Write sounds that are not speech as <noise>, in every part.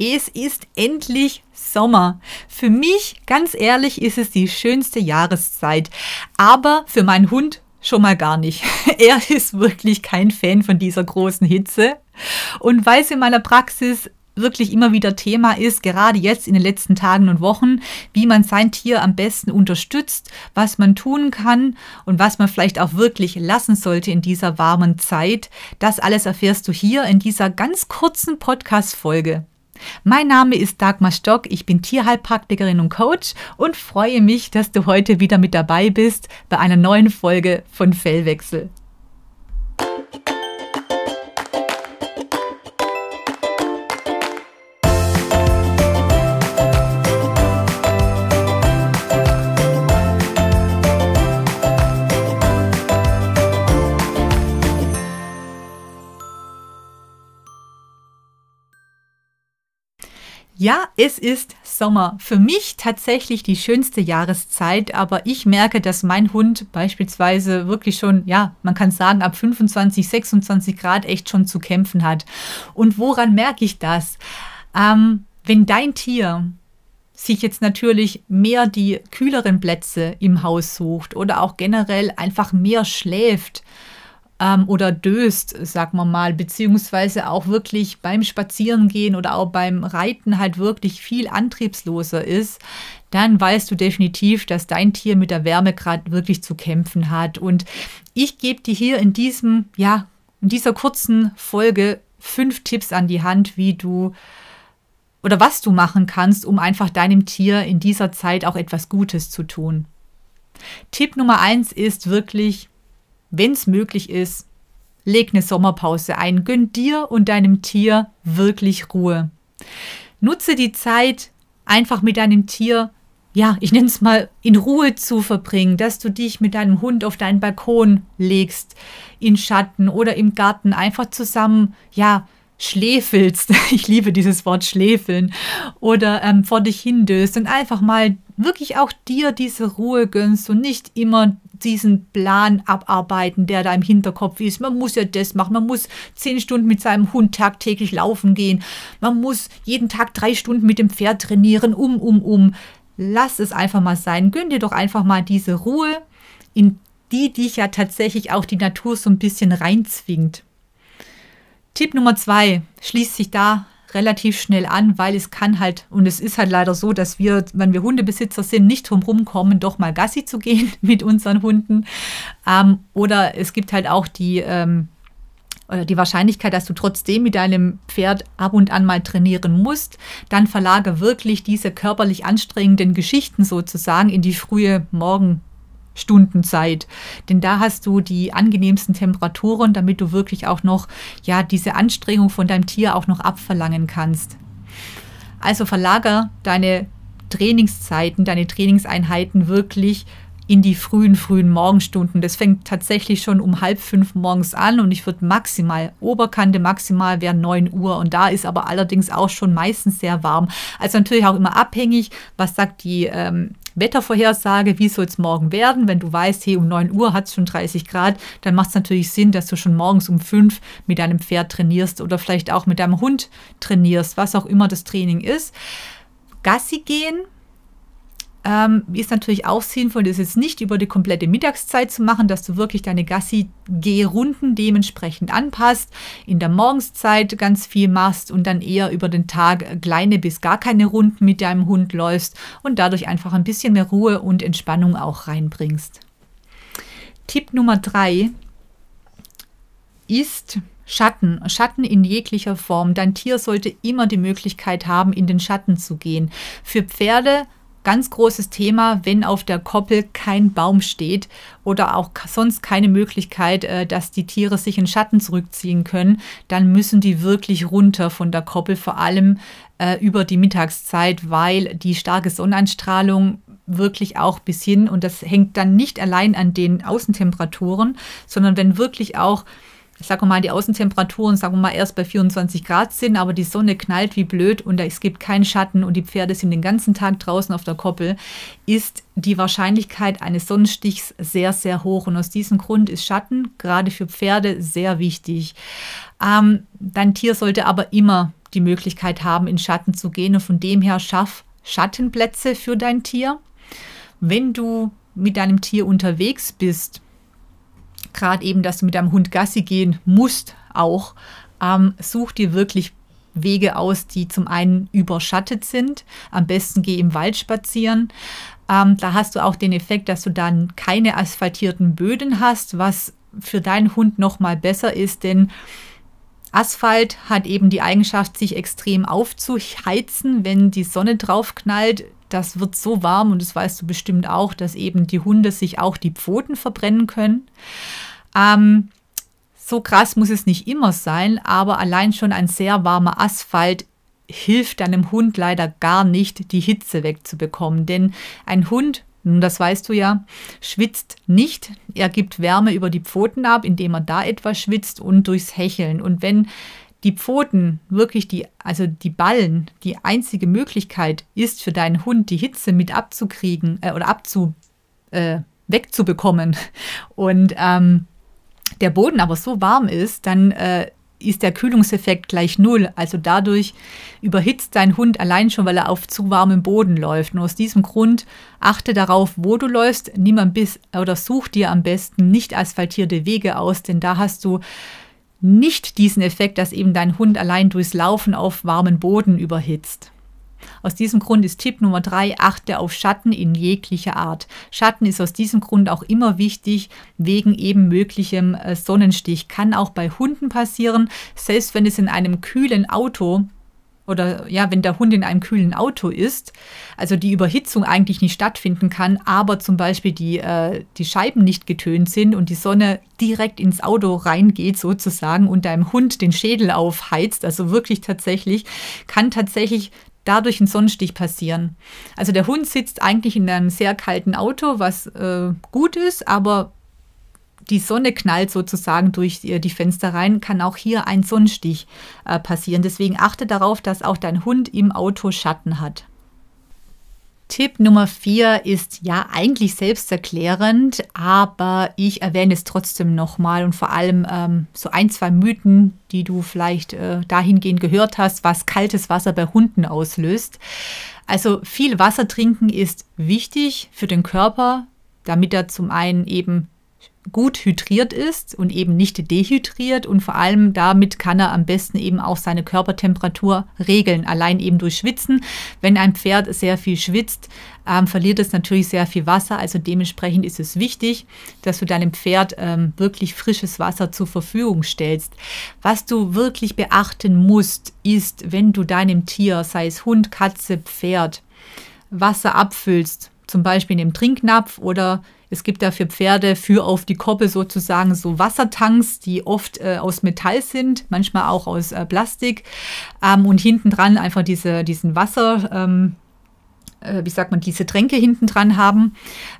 Es ist endlich Sommer. Für mich, ganz ehrlich, ist es die schönste Jahreszeit. Aber für meinen Hund schon mal gar nicht. <laughs> Er ist wirklich kein Fan von dieser großen Hitze. Und weil es in meiner Praxis wirklich immer wieder Thema ist, gerade jetzt in den letzten Tagen und Wochen, wie man sein Tier am besten unterstützt, was man tun kann und was man vielleicht auch wirklich lassen sollte in dieser warmen Zeit. Das alles erfährst du hier in dieser ganz kurzen Podcast-Folge. Mein Name ist Dagmar Stock, ich bin Tierheilpraktikerin und Coach und freue mich, dass du heute wieder mit dabei bist bei einer neuen Folge von Fellwechsel. Ja, es ist Sommer. Für mich tatsächlich die schönste Jahreszeit, aber ich merke, dass mein Hund beispielsweise wirklich schon, ja, man kann sagen, ab 25, 26 Grad echt schon zu kämpfen hat. Und woran merke ich das? Ähm, wenn dein Tier sich jetzt natürlich mehr die kühleren Plätze im Haus sucht oder auch generell einfach mehr schläft, ähm, oder döst, sagen wir mal, beziehungsweise auch wirklich beim Spazierengehen oder auch beim Reiten halt wirklich viel antriebsloser ist, dann weißt du definitiv, dass dein Tier mit der Wärme gerade wirklich zu kämpfen hat. Und ich gebe dir hier in diesem, ja, in dieser kurzen Folge fünf Tipps an die Hand, wie du oder was du machen kannst, um einfach deinem Tier in dieser Zeit auch etwas Gutes zu tun. Tipp Nummer eins ist wirklich wenn es möglich ist, leg eine Sommerpause ein. Gönn dir und deinem Tier wirklich Ruhe. Nutze die Zeit einfach mit deinem Tier, ja, ich nenne es mal, in Ruhe zu verbringen, dass du dich mit deinem Hund auf deinen Balkon legst, in Schatten oder im Garten, einfach zusammen, ja, schläfelst. <laughs> Ich liebe dieses Wort schläfeln. Oder ähm, vor dich hindöst und einfach mal wirklich auch dir diese Ruhe gönnst und nicht immer diesen Plan abarbeiten, der da im Hinterkopf ist. Man muss ja das machen, man muss zehn Stunden mit seinem Hund tagtäglich laufen gehen, man muss jeden Tag drei Stunden mit dem Pferd trainieren, um, um, um. Lass es einfach mal sein. Gönn dir doch einfach mal diese Ruhe, in die dich ja tatsächlich auch die Natur so ein bisschen reinzwingt. Tipp Nummer zwei schließt sich da relativ schnell an, weil es kann halt, und es ist halt leider so, dass wir, wenn wir Hundebesitzer sind, nicht drum rumkommen, doch mal Gassi zu gehen <laughs> mit unseren Hunden. Ähm, oder es gibt halt auch die, ähm, oder die Wahrscheinlichkeit, dass du trotzdem mit deinem Pferd ab und an mal trainieren musst, dann verlage wirklich diese körperlich anstrengenden Geschichten sozusagen in die frühe Morgen Stundenzeit. Denn da hast du die angenehmsten Temperaturen, damit du wirklich auch noch ja diese Anstrengung von deinem Tier auch noch abverlangen kannst. Also verlager deine Trainingszeiten, deine Trainingseinheiten wirklich in die frühen, frühen Morgenstunden. Das fängt tatsächlich schon um halb fünf morgens an und ich würde maximal, Oberkante maximal wäre 9 Uhr und da ist aber allerdings auch schon meistens sehr warm. Also natürlich auch immer abhängig, was sagt die ähm, Wettervorhersage, wie soll es morgen werden. Wenn du weißt, hey, um 9 Uhr hat es schon 30 Grad, dann macht es natürlich Sinn, dass du schon morgens um 5 mit deinem Pferd trainierst oder vielleicht auch mit deinem Hund trainierst, was auch immer das Training ist. Gassi gehen ähm, ist natürlich auch sinnvoll, das jetzt nicht über die komplette Mittagszeit zu machen, dass du wirklich deine Gassi-Gehrunden dementsprechend anpasst, in der Morgenszeit ganz viel machst und dann eher über den Tag kleine bis gar keine Runden mit deinem Hund läufst und dadurch einfach ein bisschen mehr Ruhe und Entspannung auch reinbringst. Tipp Nummer drei ist Schatten, Schatten in jeglicher Form. Dein Tier sollte immer die Möglichkeit haben, in den Schatten zu gehen. Für Pferde ganz großes Thema, wenn auf der Koppel kein Baum steht oder auch sonst keine Möglichkeit, äh, dass die Tiere sich in Schatten zurückziehen können, dann müssen die wirklich runter von der Koppel, vor allem äh, über die Mittagszeit, weil die starke Sonneneinstrahlung wirklich auch bis hin, und das hängt dann nicht allein an den Außentemperaturen, sondern wenn wirklich auch ich sage mal, die Außentemperaturen, sagen wir mal, erst bei 24 Grad sind, aber die Sonne knallt wie blöd und es gibt keinen Schatten und die Pferde sind den ganzen Tag draußen auf der Koppel, ist die Wahrscheinlichkeit eines Sonnenstichs sehr, sehr hoch. Und aus diesem Grund ist Schatten gerade für Pferde sehr wichtig. Ähm, dein Tier sollte aber immer die Möglichkeit haben, in Schatten zu gehen. Und von dem her schaff Schattenplätze für dein Tier. Wenn du mit deinem Tier unterwegs bist, gerade eben, dass du mit deinem Hund Gassi gehen musst, auch, ähm, such dir wirklich Wege aus, die zum einen überschattet sind. Am besten geh im Wald spazieren. Ähm, da hast du auch den Effekt, dass du dann keine asphaltierten Böden hast, was für deinen Hund noch mal besser ist, denn Asphalt hat eben die Eigenschaft, sich extrem aufzuheizen, wenn die Sonne drauf knallt. Das wird so warm und das weißt du bestimmt auch, dass eben die Hunde sich auch die Pfoten verbrennen können. Ähm, so krass muss es nicht immer sein, aber allein schon ein sehr warmer Asphalt hilft deinem Hund leider gar nicht, die Hitze wegzubekommen. Denn ein Hund nun, das weißt du ja, schwitzt nicht. Er gibt Wärme über die Pfoten ab, indem er da etwas schwitzt und durchs Hecheln. Und wenn die Pfoten wirklich die, also die Ballen, die einzige Möglichkeit ist für deinen Hund, die Hitze mit abzukriegen äh, oder abzu, äh, wegzubekommen <laughs> und ähm, der Boden aber so warm ist, dann äh, ist der Kühlungseffekt gleich null. Also dadurch überhitzt dein Hund allein schon, weil er auf zu warmem Boden läuft. Und aus diesem Grund achte darauf, wo du läufst. Nimm ein bisschen oder such dir am besten nicht asphaltierte Wege aus, denn da hast du nicht diesen Effekt, dass eben dein Hund allein durchs Laufen auf warmen Boden überhitzt. Aus diesem Grund ist Tipp Nummer drei, achte auf Schatten in jeglicher Art. Schatten ist aus diesem Grund auch immer wichtig, wegen eben möglichem äh, Sonnenstich. Kann auch bei Hunden passieren, selbst wenn es in einem kühlen Auto oder ja, wenn der Hund in einem kühlen Auto ist, also die Überhitzung eigentlich nicht stattfinden kann, aber zum Beispiel die, äh, die Scheiben nicht getönt sind und die Sonne direkt ins Auto reingeht sozusagen und deinem Hund den Schädel aufheizt, also wirklich tatsächlich, kann tatsächlich dadurch ein Sonnenstich passieren. Also der Hund sitzt eigentlich in einem sehr kalten Auto, was äh, gut ist, aber die Sonne knallt sozusagen durch die, die Fenster rein, kann auch hier ein Sonnenstich äh, passieren. Deswegen achte darauf, dass auch dein Hund im Auto Schatten hat. Tipp Nummer vier ist ja eigentlich selbsterklärend, aber ich erwähne es trotzdem nochmal und vor allem ähm, so ein, zwei Mythen, die du vielleicht äh, dahingehend gehört hast, was kaltes Wasser bei Hunden auslöst. Also viel Wasser trinken ist wichtig für den Körper, damit er zum einen eben gut hydriert ist und eben nicht dehydriert und vor allem damit kann er am besten eben auch seine Körpertemperatur regeln, allein eben durch Schwitzen. Wenn ein Pferd sehr viel schwitzt, ähm, verliert es natürlich sehr viel Wasser, also dementsprechend ist es wichtig, dass du deinem Pferd ähm, wirklich frisches Wasser zur Verfügung stellst. Was du wirklich beachten musst, ist, wenn du deinem Tier, sei es Hund, Katze, Pferd, Wasser abfüllst, zum Beispiel in dem Trinknapf oder es gibt da für Pferde für auf die Koppel sozusagen so Wassertanks, die oft äh, aus Metall sind, manchmal auch aus äh, Plastik. Ähm, und hinten dran einfach diese, diesen Wasser, ähm, äh, wie sagt man, diese Tränke hinten dran haben.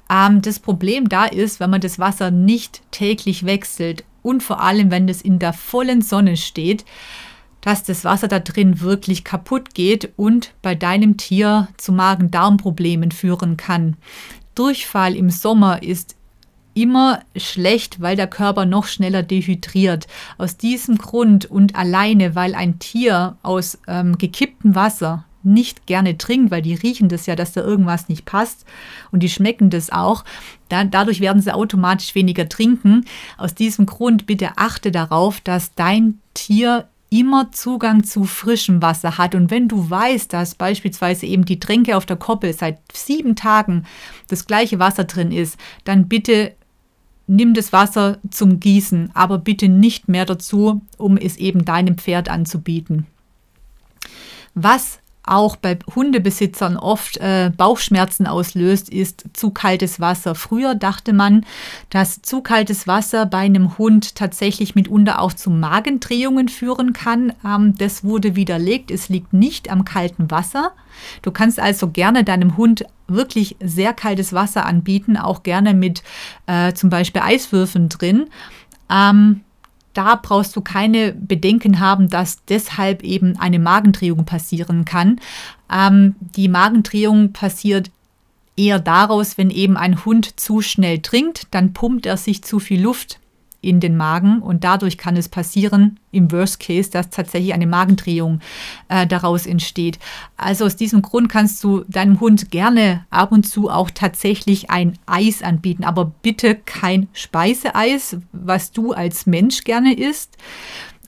Ähm, das Problem da ist, wenn man das Wasser nicht täglich wechselt und vor allem, wenn es in der vollen Sonne steht, dass das Wasser da drin wirklich kaputt geht und bei deinem Tier zu Magen-Darm-Problemen führen kann. Durchfall im Sommer ist immer schlecht, weil der Körper noch schneller dehydriert. Aus diesem Grund und alleine, weil ein Tier aus ähm, gekipptem Wasser nicht gerne trinkt, weil die riechen das ja, dass da irgendwas nicht passt und die schmecken das auch. Da, dadurch werden sie automatisch weniger trinken. Aus diesem Grund bitte achte darauf, dass dein Tier immer Zugang zu frischem Wasser hat. Und wenn du weißt, dass beispielsweise eben die Tränke auf der Koppel seit sieben Tagen das gleiche Wasser drin ist, dann bitte nimm das Wasser zum Gießen, aber bitte nicht mehr dazu, um es eben deinem Pferd anzubieten. Was auch bei Hundebesitzern oft äh, Bauchschmerzen auslöst, ist zu kaltes Wasser. Früher dachte man, dass zu kaltes Wasser bei einem Hund tatsächlich mitunter auch zu Magendrehungen führen kann. Ähm, das wurde widerlegt. Es liegt nicht am kalten Wasser. Du kannst also gerne deinem Hund wirklich sehr kaltes Wasser anbieten, auch gerne mit äh, zum Beispiel Eiswürfeln drin. Ähm, da brauchst du keine Bedenken haben, dass deshalb eben eine Magendrehung passieren kann. Ähm, die Magendrehung passiert eher daraus, wenn eben ein Hund zu schnell trinkt, dann pumpt er sich zu viel Luft in den Magen und dadurch kann es passieren, im Worst Case, dass tatsächlich eine Magendrehung äh, daraus entsteht. Also aus diesem Grund kannst du deinem Hund gerne ab und zu auch tatsächlich ein Eis anbieten, aber bitte kein Speiseeis, was du als Mensch gerne isst.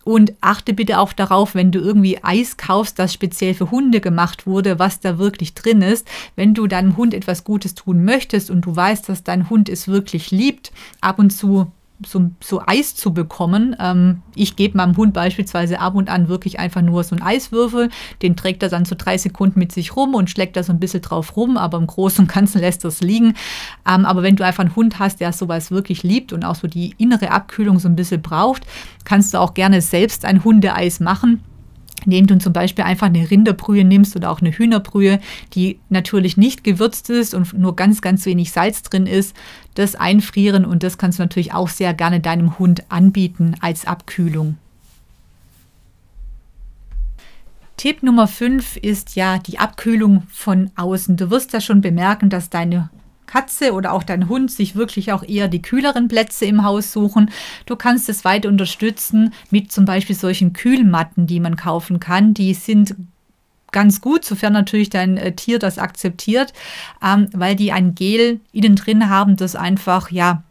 Und achte bitte auch darauf, wenn du irgendwie Eis kaufst, das speziell für Hunde gemacht wurde, was da wirklich drin ist. Wenn du deinem Hund etwas Gutes tun möchtest und du weißt, dass dein Hund es wirklich liebt, ab und zu so, so Eis zu bekommen. Ähm, ich gebe meinem Hund beispielsweise ab und an wirklich einfach nur so einen Eiswürfel. Den trägt er dann so drei Sekunden mit sich rum und schlägt da so ein bisschen drauf rum, aber im Großen und Ganzen lässt es liegen. Ähm, aber wenn du einfach einen Hund hast, der sowas wirklich liebt und auch so die innere Abkühlung so ein bisschen braucht, kannst du auch gerne selbst ein Hundeeis machen indem du zum Beispiel einfach eine Rinderbrühe nimmst oder auch eine Hühnerbrühe, die natürlich nicht gewürzt ist und nur ganz, ganz wenig Salz drin ist, das einfrieren und das kannst du natürlich auch sehr gerne deinem Hund anbieten als Abkühlung. Tipp Nummer 5 ist ja die Abkühlung von außen. Du wirst ja schon bemerken, dass deine Katze oder auch dein Hund sich wirklich auch eher die kühleren Plätze im Haus suchen. Du kannst es weiter unterstützen mit zum Beispiel solchen Kühlmatten, die man kaufen kann. Die sind ganz gut, sofern natürlich dein äh, Tier das akzeptiert, ähm, weil die ein Gel innen drin haben, das einfach ja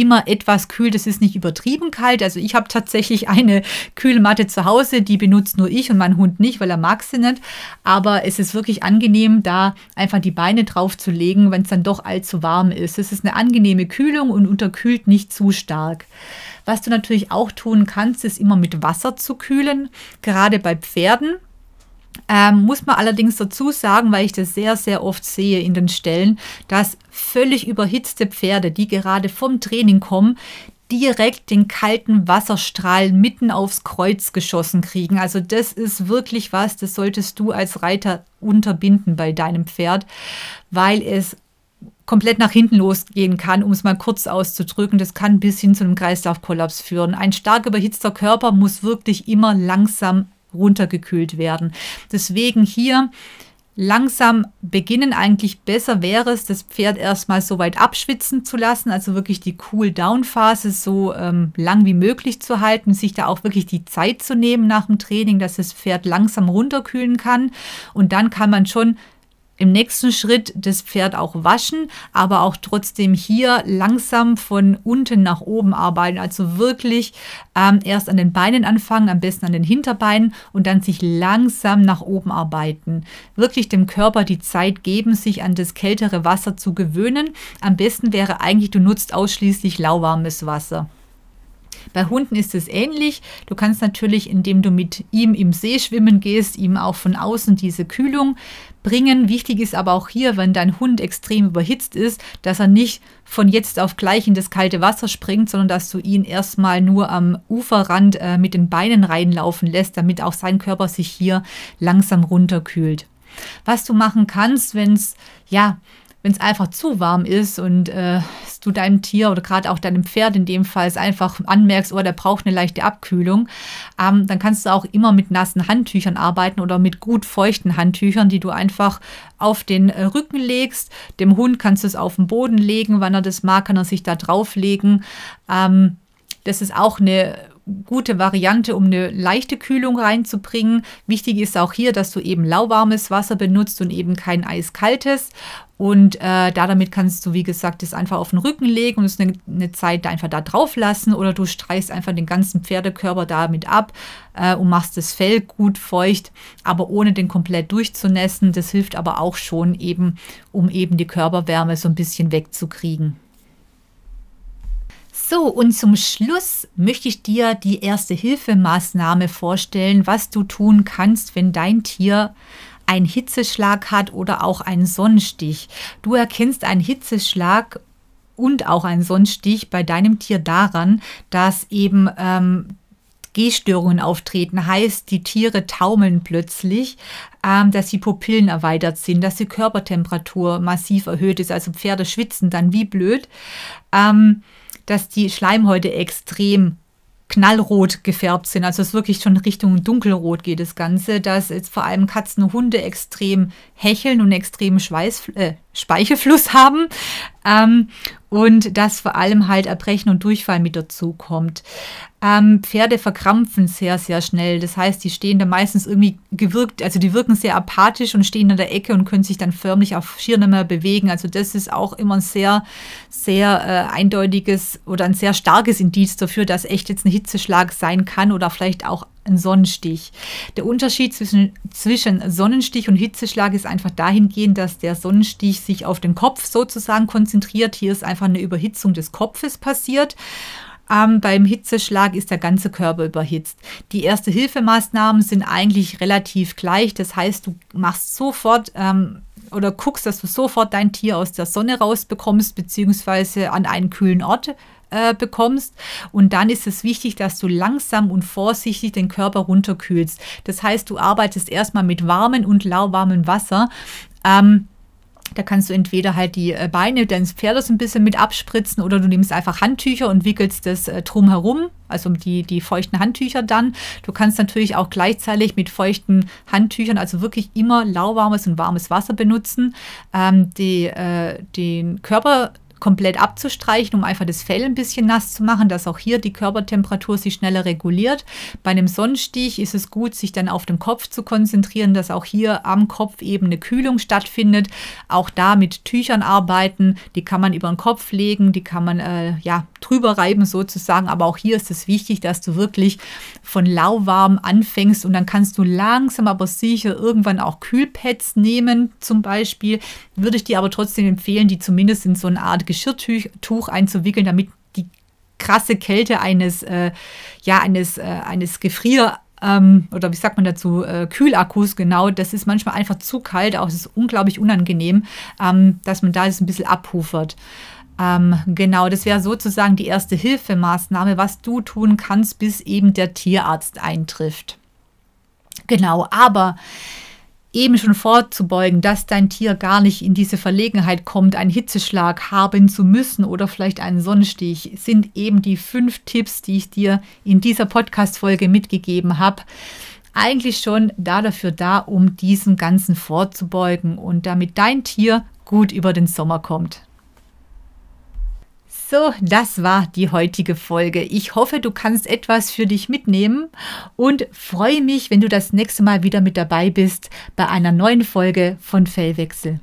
immer etwas kühl. Das ist nicht übertrieben kalt. Also ich habe tatsächlich eine Kühlmatte zu Hause, die benutzt nur ich und mein Hund nicht, weil er mag sie nicht. Aber es ist wirklich angenehm, da einfach die Beine drauf zu legen, wenn es dann doch allzu warm ist. Es ist eine angenehme Kühlung und unterkühlt nicht zu stark. Was du natürlich auch tun kannst, ist immer mit Wasser zu kühlen. Gerade bei Pferden ähm, muss man allerdings dazu sagen, weil ich das sehr, sehr oft sehe in den Stellen, dass völlig überhitzte Pferde, die gerade vom Training kommen, direkt den kalten Wasserstrahl mitten aufs Kreuz geschossen kriegen. Also das ist wirklich was, das solltest du als Reiter unterbinden bei deinem Pferd, weil es komplett nach hinten losgehen kann, um es mal kurz auszudrücken. Das kann bis hin zu einem Kreislaufkollaps führen. Ein stark überhitzter Körper muss wirklich immer langsam runtergekühlt werden. Deswegen hier langsam beginnen. Eigentlich besser wäre es, das Pferd erstmal so weit abschwitzen zu lassen, also wirklich die Cool-Down-Phase so ähm, lang wie möglich zu halten, sich da auch wirklich die Zeit zu nehmen nach dem Training, dass das Pferd langsam runterkühlen kann. Und dann kann man schon im nächsten Schritt das Pferd auch waschen, aber auch trotzdem hier langsam von unten nach oben arbeiten. Also wirklich ähm, erst an den Beinen anfangen, am besten an den Hinterbeinen und dann sich langsam nach oben arbeiten. Wirklich dem Körper die Zeit geben, sich an das kältere Wasser zu gewöhnen. Am besten wäre eigentlich, du nutzt ausschließlich lauwarmes Wasser. Bei Hunden ist es ähnlich. Du kannst natürlich, indem du mit ihm im See schwimmen gehst, ihm auch von außen diese Kühlung bringen. Wichtig ist aber auch hier, wenn dein Hund extrem überhitzt ist, dass er nicht von jetzt auf gleich in das kalte Wasser springt, sondern dass du ihn erstmal nur am Uferrand äh, mit den Beinen reinlaufen lässt, damit auch sein Körper sich hier langsam runterkühlt. Was du machen kannst, wenn es ja wenn es einfach zu warm ist und äh, du deinem Tier oder gerade auch deinem Pferd in dem Fall einfach anmerkst, oh, der braucht eine leichte Abkühlung, ähm, dann kannst du auch immer mit nassen Handtüchern arbeiten oder mit gut feuchten Handtüchern, die du einfach auf den äh, Rücken legst. Dem Hund kannst du es auf den Boden legen, wann er das mag, kann er sich da drauflegen. Ähm, das ist auch eine gute Variante, um eine leichte Kühlung reinzubringen. Wichtig ist auch hier, dass du eben lauwarmes Wasser benutzt und eben kein eiskaltes. Und äh, da damit kannst du, wie gesagt, das einfach auf den Rücken legen und es eine, eine, Zeit einfach da drauf lassen oder du streichst einfach den ganzen Pferdekörper damit ab äh, und machst das Fell gut feucht, aber ohne den komplett durchzunässen. Das hilft aber auch schon eben, um eben die Körperwärme so ein bisschen wegzukriegen. So, und zum Schluss möchte ich dir die erste Hilfemaßnahme vorstellen, was du tun kannst, wenn dein Tier einen Hitzeschlag hat oder auch einen Sonnenstich. Du erkennst einen Hitzeschlag und auch einen Sonnenstich bei deinem Tier daran, dass eben ähm, Gehstörungen auftreten, heißt, die Tiere taumeln plötzlich, ähm, dass die Pupillen erweitert sind, dass die Körpertemperatur massiv erhöht ist, also Pferde schwitzen dann wie blöd. Ähm, dass die Schleimhäute extrem knallrot gefärbt sind. Also es wirklich schon Richtung dunkelrot geht das Ganze, dass jetzt vor allem Katzen und Hunde extrem hecheln und extrem Schweiß, äh, Speichelfluss haben. Ähm, und dass vor allem halt Erbrechen und Durchfall mit dazu kommt. Ähm, Pferde verkrampfen sehr, sehr schnell. Das heißt, die stehen da meistens irgendwie gewirkt, also die wirken sehr apathisch und stehen in der Ecke und können sich dann förmlich auf schier nicht mehr bewegen. Also das ist auch immer ein sehr, sehr äh, eindeutiges oder ein sehr starkes Indiz dafür, dass echt jetzt ein Hitzeschlag sein kann oder vielleicht auch ein Sonnenstich. Der Unterschied zwischen, zwischen Sonnenstich und Hitzeschlag ist einfach dahingehend, dass der Sonnenstich sich auf den Kopf sozusagen konzentriert. Hier ist einfach eine Überhitzung des Kopfes passiert. Ähm, beim Hitzeschlag ist der ganze Körper überhitzt. Die erste Hilfemaßnahmen sind eigentlich relativ gleich. Das heißt, du machst sofort ähm, oder guckst, dass du sofort dein Tier aus der Sonne rausbekommst, beziehungsweise an einen kühlen Ort äh, bekommst. Und dann ist es wichtig, dass du langsam und vorsichtig den Körper runterkühlst. Das heißt, du arbeitest erstmal mit warmem und lauwarmem Wasser. Ähm, da kannst du entweder halt die äh, Beine deines Pferdes ein bisschen mit abspritzen oder du nimmst einfach Handtücher und wickelst das äh, drumherum, also die, die feuchten Handtücher dann. Du kannst natürlich auch gleichzeitig mit feuchten Handtüchern, also wirklich immer lauwarmes und warmes Wasser benutzen, ähm, die, äh, den Körper komplett abzustreichen, um einfach das Fell ein bisschen nass zu machen, dass auch hier die Körpertemperatur sich schneller reguliert. Bei einem Sonnenstich ist es gut, sich dann auf den Kopf zu konzentrieren, dass auch hier am Kopf eben eine Kühlung stattfindet. Auch da mit Tüchern arbeiten, die kann man über den Kopf legen, die kann man äh, ja drüber reiben sozusagen. Aber auch hier ist es wichtig, dass du wirklich von lauwarm anfängst und dann kannst du langsam aber sicher irgendwann auch Kühlpads nehmen, zum Beispiel. Würde ich dir aber trotzdem empfehlen, die zumindest in so eine Art Geschirrtuch einzuwickeln, damit die krasse Kälte eines, äh, ja, eines, äh, eines Gefrier- ähm, oder wie sagt man dazu, äh, Kühlakkus, genau, das ist manchmal einfach zu kalt, auch es ist unglaublich unangenehm, ähm, dass man da jetzt ein bisschen abhufert. Ähm, genau, das wäre sozusagen die erste Hilfemaßnahme, was du tun kannst, bis eben der Tierarzt eintrifft. Genau, aber eben schon vorzubeugen, dass dein Tier gar nicht in diese Verlegenheit kommt, einen Hitzeschlag haben zu müssen oder vielleicht einen Sonnenstich, sind eben die fünf Tipps, die ich dir in dieser Podcast-Folge mitgegeben habe. Eigentlich schon da dafür da, um diesem Ganzen vorzubeugen und damit dein Tier gut über den Sommer kommt. So, das war die heutige Folge. Ich hoffe, du kannst etwas für dich mitnehmen und freue mich, wenn du das nächste Mal wieder mit dabei bist bei einer neuen Folge von Fellwechsel.